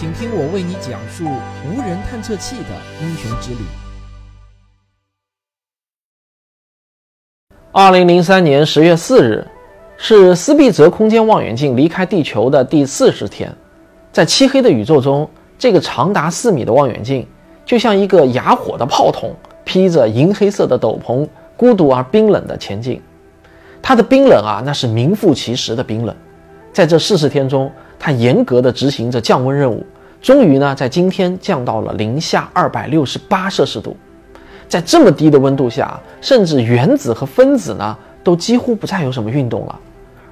请听我为你讲述无人探测器的英雄之旅。二零零三年十月四日，是斯必泽空间望远镜离开地球的第四十天。在漆黑的宇宙中，这个长达四米的望远镜，就像一个哑火的炮筒，披着银黑色的斗篷，孤独而冰冷的前进。它的冰冷啊，那是名副其实的冰冷。在这四十天中，它严格地执行着降温任务，终于呢，在今天降到了零下二百六十八摄氏度。在这么低的温度下，甚至原子和分子呢，都几乎不再有什么运动了。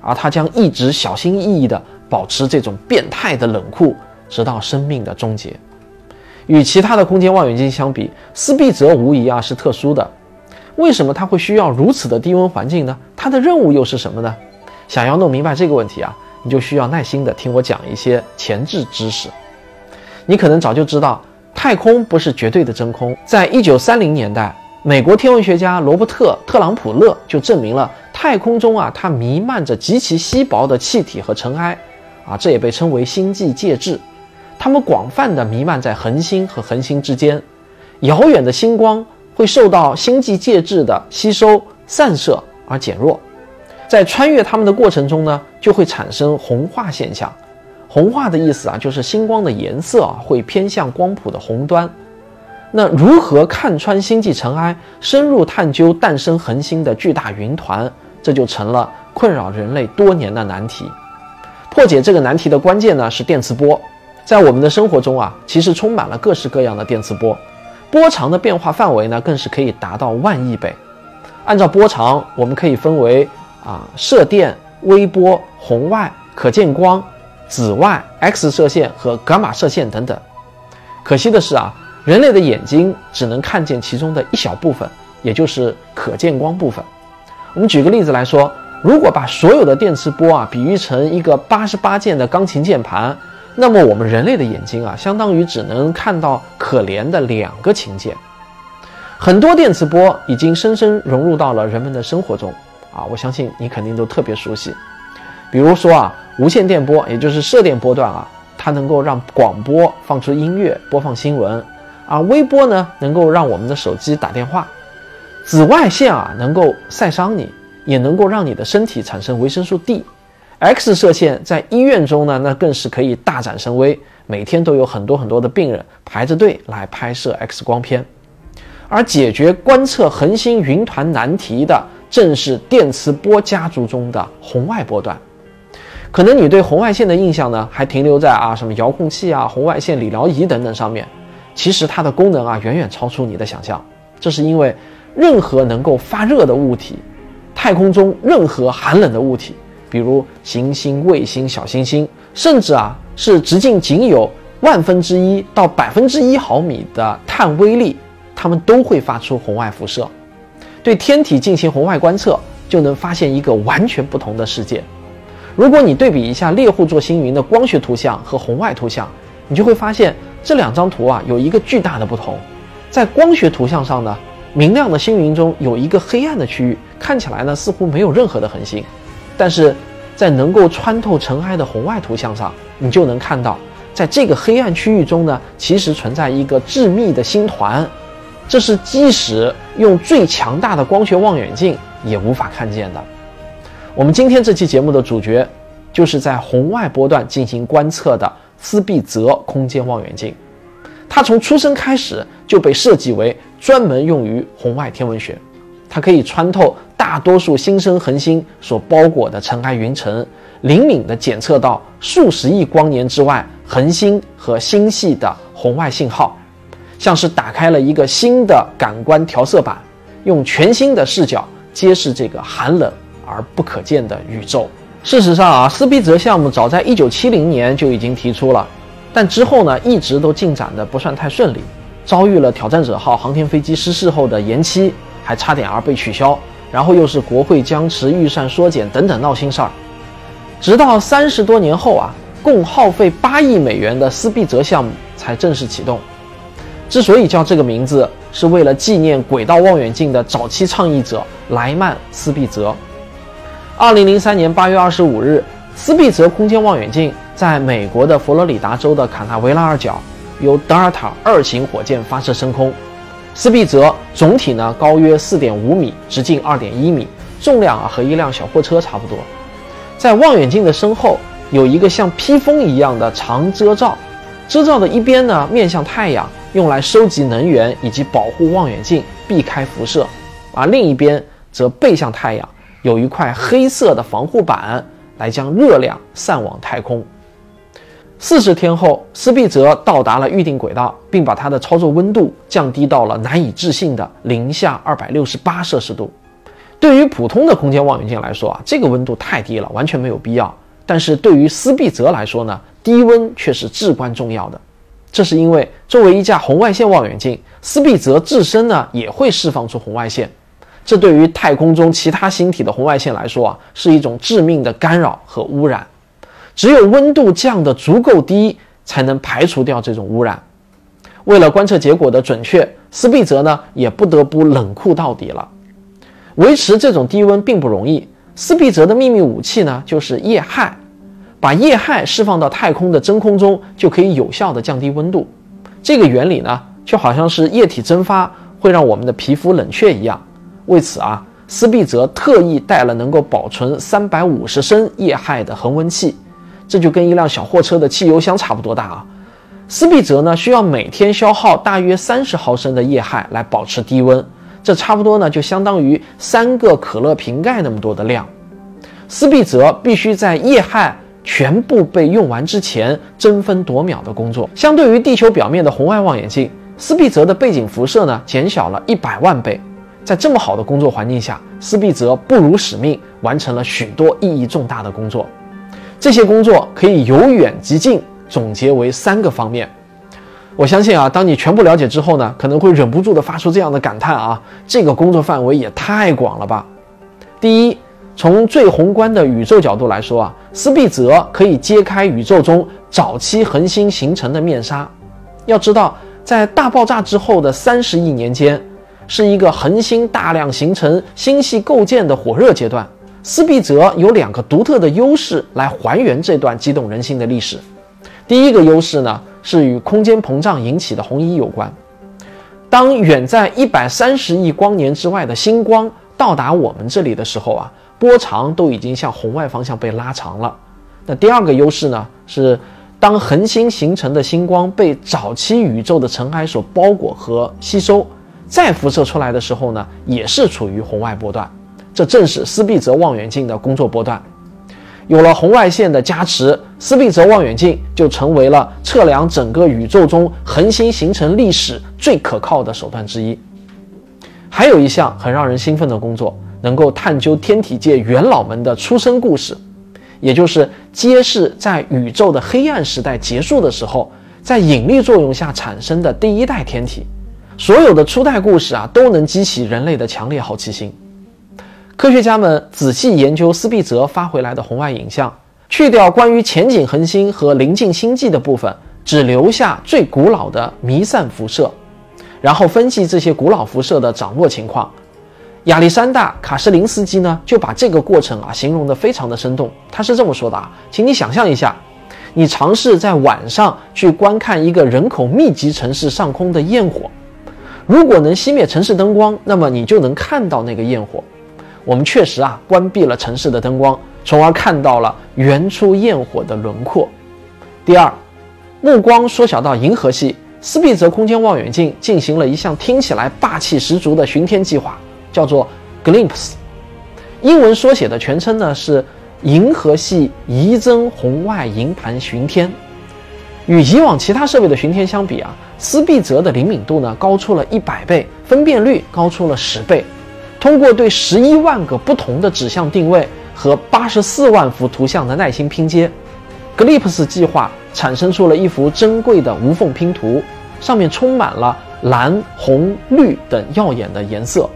而它将一直小心翼翼地保持这种变态的冷酷，直到生命的终结。与其他的空间望远镜相比，斯必泽无疑啊是特殊的。为什么它会需要如此的低温环境呢？它的任务又是什么呢？想要弄明白这个问题啊。你就需要耐心的听我讲一些前置知识。你可能早就知道，太空不是绝对的真空。在一九三零年代，美国天文学家罗伯特·特朗普勒就证明了太空中啊，它弥漫着极其稀薄的气体和尘埃，啊，这也被称为星际介质。它们广泛的弥漫在恒星和恒星之间，遥远的星光会受到星际介质的吸收、散射而减弱。在穿越它们的过程中呢，就会产生红化现象。红化的意思啊，就是星光的颜色啊会偏向光谱的红端。那如何看穿星际尘埃，深入探究诞生恒星的巨大云团，这就成了困扰人类多年的难题。破解这个难题的关键呢是电磁波。在我们的生活中啊，其实充满了各式各样的电磁波，波长的变化范围呢更是可以达到万亿倍。按照波长，我们可以分为。啊，射电、微波、红外、可见光、紫外、X 射线和伽马射线等等。可惜的是啊，人类的眼睛只能看见其中的一小部分，也就是可见光部分。我们举个例子来说，如果把所有的电磁波啊比喻成一个八十八键的钢琴键盘，那么我们人类的眼睛啊，相当于只能看到可怜的两个琴键。很多电磁波已经深深融入到了人们的生活中。啊，我相信你肯定都特别熟悉，比如说啊，无线电波，也就是射电波段啊，它能够让广播放出音乐、播放新闻；啊微波呢，能够让我们的手机打电话；紫外线啊，能够晒伤你，也能够让你的身体产生维生素 D；X 射线在医院中呢，那更是可以大展神威，每天都有很多很多的病人排着队来拍摄 X 光片，而解决观测恒星云团难题的。正是电磁波家族中的红外波段。可能你对红外线的印象呢，还停留在啊什么遥控器啊、红外线理疗仪等等上面。其实它的功能啊，远远超出你的想象。这是因为，任何能够发热的物体，太空中任何寒冷的物体，比如行星、卫星、小行星，甚至啊是直径仅有万分之一到百分之一毫米的碳微粒，它们都会发出红外辐射。对天体进行红外观测，就能发现一个完全不同的世界。如果你对比一下猎户座星云的光学图像和红外图像，你就会发现这两张图啊有一个巨大的不同。在光学图像上呢，明亮的星云中有一个黑暗的区域，看起来呢似乎没有任何的恒星；但是在能够穿透尘埃的红外图像上，你就能看到，在这个黑暗区域中呢，其实存在一个致密的星团。这是即使用最强大的光学望远镜也无法看见的。我们今天这期节目的主角，就是在红外波段进行观测的斯必泽空间望远镜。它从出生开始就被设计为专门用于红外天文学。它可以穿透大多数新生恒星所包裹的尘埃云层，灵敏地检测到数十亿光年之外恒星和星系的红外信号。像是打开了一个新的感官调色板，用全新的视角揭示这个寒冷而不可见的宇宙。事实上啊，斯必泽项目早在1970年就已经提出了，但之后呢，一直都进展的不算太顺利，遭遇了挑战者号航天飞机失事后的延期，还差点儿被取消，然后又是国会僵持、预算缩减等等闹心事儿。直到三十多年后啊，共耗费八亿美元的斯必泽项目才正式启动。之所以叫这个名字，是为了纪念轨道望远镜的早期倡议者莱曼斯必泽。二零零三年八月二十五日，斯必泽空间望远镜在美国的佛罗里达州的卡纳维拉尔角，由德尔塔二型火箭发射升空。斯必泽总体呢高约四点五米，直径二点一米，重量啊和一辆小货车差不多。在望远镜的身后有一个像披风一样的长遮罩，遮罩的一边呢面向太阳，用来收集能源以及保护望远镜避开辐射，而另一边则背向太阳，有一块黑色的防护板来将热量散往太空。四十天后，斯必泽到达了预定轨道，并把它的操作温度降低到了难以置信的零下二百六十八摄氏度。对于普通的空间望远镜来说啊，这个温度太低了，完全没有必要。但是对于斯必泽来说呢，低温却是至关重要的。这是因为作为一架红外线望远镜，斯必泽自身呢也会释放出红外线，这对于太空中其他星体的红外线来说啊，是一种致命的干扰和污染。只有温度降得足够低，才能排除掉这种污染。为了观测结果的准确，斯必泽呢也不得不冷酷到底了。维持这种低温并不容易，斯必泽的秘密武器呢就是液氦，把液氦释放到太空的真空中，就可以有效的降低温度。这个原理呢就好像是液体蒸发会让我们的皮肤冷却一样。为此啊，斯必泽特意带了能够保存三百五十升液氦的恒温器。这就跟一辆小货车的汽油箱差不多大啊！斯必泽呢需要每天消耗大约三十毫升的液氦来保持低温，这差不多呢就相当于三个可乐瓶盖那么多的量。斯必泽必须在液氦全部被用完之前争分夺秒的工作。相对于地球表面的红外望远镜，斯必泽的背景辐射呢减小了一百万倍。在这么好的工作环境下，斯必泽不辱使命，完成了许多意义重大的工作。这些工作可以由远及近总结为三个方面。我相信啊，当你全部了解之后呢，可能会忍不住的发出这样的感叹啊：这个工作范围也太广了吧！第一，从最宏观的宇宙角度来说啊，斯必泽可以揭开宇宙中早期恒星形成的面纱。要知道，在大爆炸之后的三十亿年间，是一个恒星大量形成、星系构建的火热阶段。斯必泽有两个独特的优势来还原这段激动人心的历史。第一个优势呢，是与空间膨胀引起的红移有关。当远在一百三十亿光年之外的星光到达我们这里的时候啊，波长都已经向红外方向被拉长了。那第二个优势呢，是当恒星形成的星光被早期宇宙的尘埃所包裹和吸收，再辐射出来的时候呢，也是处于红外波段。这正是斯必泽望远镜的工作波段。有了红外线的加持，斯必泽望远镜就成为了测量整个宇宙中恒星形成历史最可靠的手段之一。还有一项很让人兴奋的工作，能够探究天体界元老们的出生故事，也就是揭示在宇宙的黑暗时代结束的时候，在引力作用下产生的第一代天体。所有的初代故事啊，都能激起人类的强烈好奇心。科学家们仔细研究斯必泽发回来的红外影像，去掉关于前景恒星和临近星际的部分，只留下最古老的弥散辐射，然后分析这些古老辐射的涨落情况。亚历山大·卡什林斯基呢，就把这个过程啊形容得非常的生动。他是这么说的啊，请你想象一下，你尝试在晚上去观看一个人口密集城市上空的焰火，如果能熄灭城市灯光，那么你就能看到那个焰火。我们确实啊关闭了城市的灯光，从而看到了原初焰火的轮廓。第二，目光缩小到银河系，斯必泽空间望远镜进行了一项听起来霸气十足的巡天计划，叫做 Glimpse，英文缩写的全称呢是银河系移增红外银盘巡天。与以往其他设备的巡天相比啊，斯必泽的灵敏度呢高出了一百倍，分辨率高出了十倍。通过对十一万个不同的指向定位和八十四万幅图像的耐心拼接，Glimpse 计划产生出了一幅珍贵的无缝拼图，上面充满了蓝、红、绿等耀眼的颜色。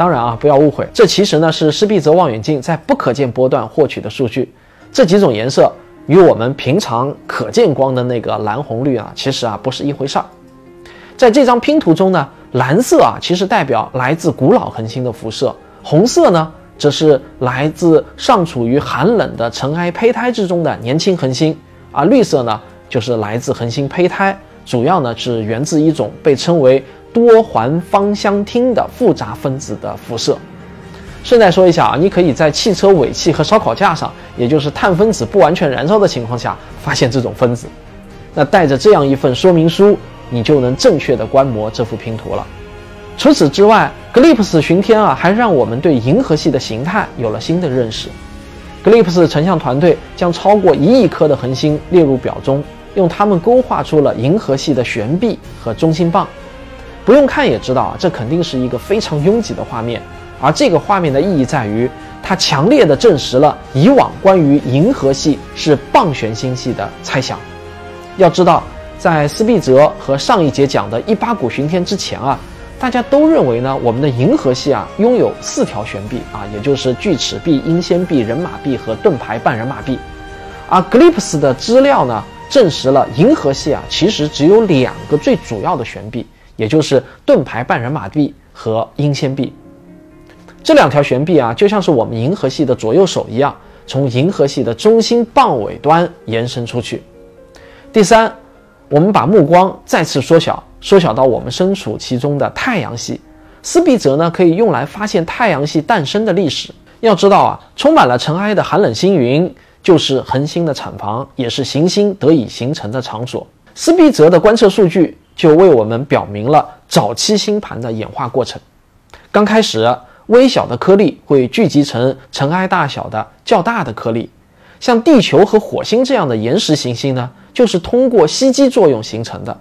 当然啊，不要误会，这其实呢是施必泽望远镜在不可见波段获取的数据。这几种颜色与我们平常可见光的那个蓝、红、绿啊，其实啊不是一回事儿。在这张拼图中呢。蓝色啊，其实代表来自古老恒星的辐射；红色呢，则是来自尚处于寒冷的尘埃胚胎之中的年轻恒星；而绿色呢就是来自恒星胚胎，主要呢是源自一种被称为多环芳香烃的复杂分子的辐射。顺带说一下啊，你可以在汽车尾气和烧烤架上，也就是碳分子不完全燃烧的情况下，发现这种分子。那带着这样一份说明书，你就能正确的观摩这幅拼图了。除此之外，格里普斯巡天啊，还让我们对银河系的形态有了新的认识。格里普斯成像团队将超过一亿颗的恒星列入表中，用它们勾画出了银河系的悬臂和中心棒。不用看也知道啊，这肯定是一个非常拥挤的画面。而这个画面的意义在于，它强烈的证实了以往关于银河系是棒旋星系的猜想。要知道，在斯必泽和上一节讲的一八股巡天之前啊，大家都认为呢，我们的银河系啊拥有四条旋臂啊，也就是锯齿臂、英仙臂、人马臂和盾牌半人马臂。而格里普斯的资料呢，证实了银河系啊其实只有两个最主要的旋臂，也就是盾牌半人马臂和英仙臂。这两条悬臂啊，就像是我们银河系的左右手一样，从银河系的中心棒尾端延伸出去。第三，我们把目光再次缩小，缩小到我们身处其中的太阳系。斯毕泽呢，可以用来发现太阳系诞生的历史。要知道啊，充满了尘埃的寒冷星云，就是恒星的产房，也是行星得以形成的场所。斯毕泽的观测数据就为我们表明了早期星盘的演化过程。刚开始。微小的颗粒会聚集成尘埃大小的较大的颗粒，像地球和火星这样的岩石行星呢，就是通过吸积作用形成的。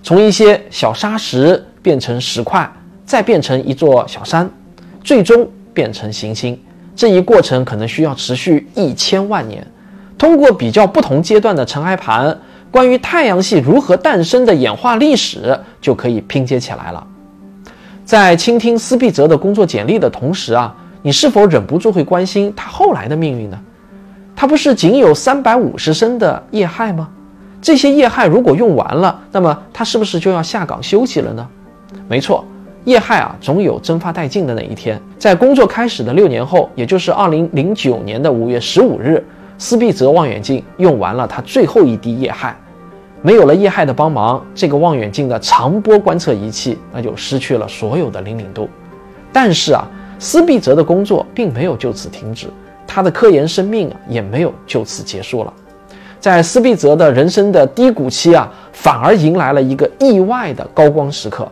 从一些小沙石变成石块，再变成一座小山，最终变成行星。这一过程可能需要持续一千万年。通过比较不同阶段的尘埃盘，关于太阳系如何诞生的演化历史就可以拼接起来了。在倾听斯必泽的工作简历的同时啊，你是否忍不住会关心他后来的命运呢？他不是仅有三百五十升的液氦吗？这些液氦如果用完了，那么他是不是就要下岗休息了呢？没错，液氦啊总有蒸发殆尽的那一天。在工作开始的六年后，也就是二零零九年的五月十五日，斯必泽望远镜用完了它最后一滴液氦。没有了液氦的帮忙，这个望远镜的长波观测仪器那就失去了所有的灵敏度。但是啊，斯必泽的工作并没有就此停止，他的科研生命啊也没有就此结束了。在斯必泽的人生的低谷期啊，反而迎来了一个意外的高光时刻。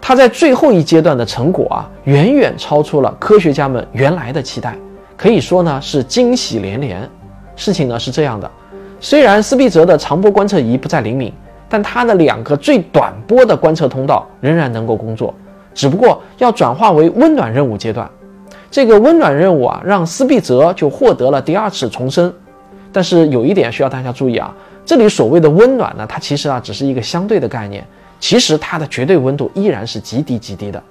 他在最后一阶段的成果啊，远远超出了科学家们原来的期待，可以说呢是惊喜连连。事情呢是这样的。虽然斯必泽的长波观测仪不再灵敏，但它的两个最短波的观测通道仍然能够工作，只不过要转化为温暖任务阶段。这个温暖任务啊，让斯必泽就获得了第二次重生。但是有一点需要大家注意啊，这里所谓的温暖呢，它其实啊只是一个相对的概念，其实它的绝对温度依然是极低极低的。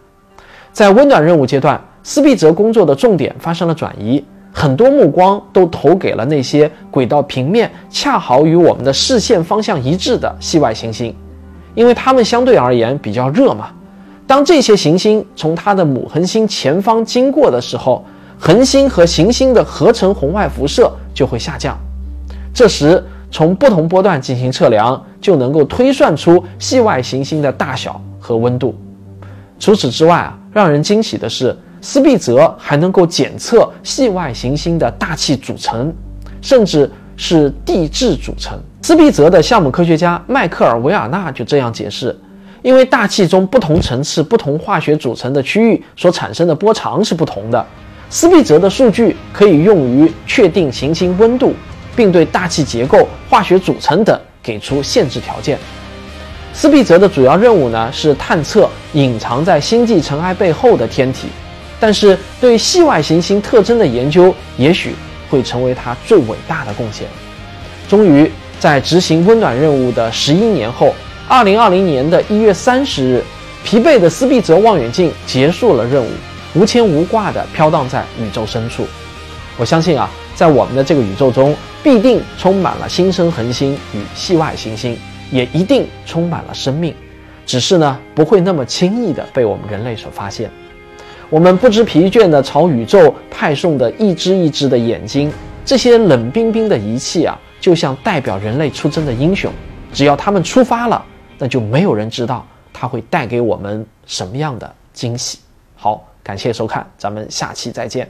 在温暖任务阶段，斯必泽工作的重点发生了转移。很多目光都投给了那些轨道平面恰好与我们的视线方向一致的系外行星，因为它们相对而言比较热嘛。当这些行星从它的母恒星前方经过的时候，恒星和行星的合成红外辐射就会下降。这时，从不同波段进行测量，就能够推算出系外行星的大小和温度。除此之外啊，让人惊喜的是。斯必泽还能够检测系外行星的大气组成，甚至是地质组成。斯必泽的项目科学家迈克尔·维尔纳就这样解释：因为大气中不同层次、不同化学组成的区域所产生的波长是不同的，斯必泽的数据可以用于确定行星温度，并对大气结构、化学组成等给出限制条件。斯必泽的主要任务呢是探测隐藏在星际尘埃背后的天体。但是对系外行星特征的研究，也许会成为他最伟大的贡献。终于，在执行温暖任务的十一年后，二零二零年的一月三十日，疲惫的斯必泽望远镜结束了任务，无牵无挂地飘荡在宇宙深处。我相信啊，在我们的这个宇宙中，必定充满了新生恒星与系外行星，也一定充满了生命，只是呢，不会那么轻易地被我们人类所发现。我们不知疲倦地朝宇宙派送的一只一只的眼睛，这些冷冰冰的仪器啊，就像代表人类出征的英雄，只要他们出发了，那就没有人知道它会带给我们什么样的惊喜。好，感谢收看，咱们下期再见。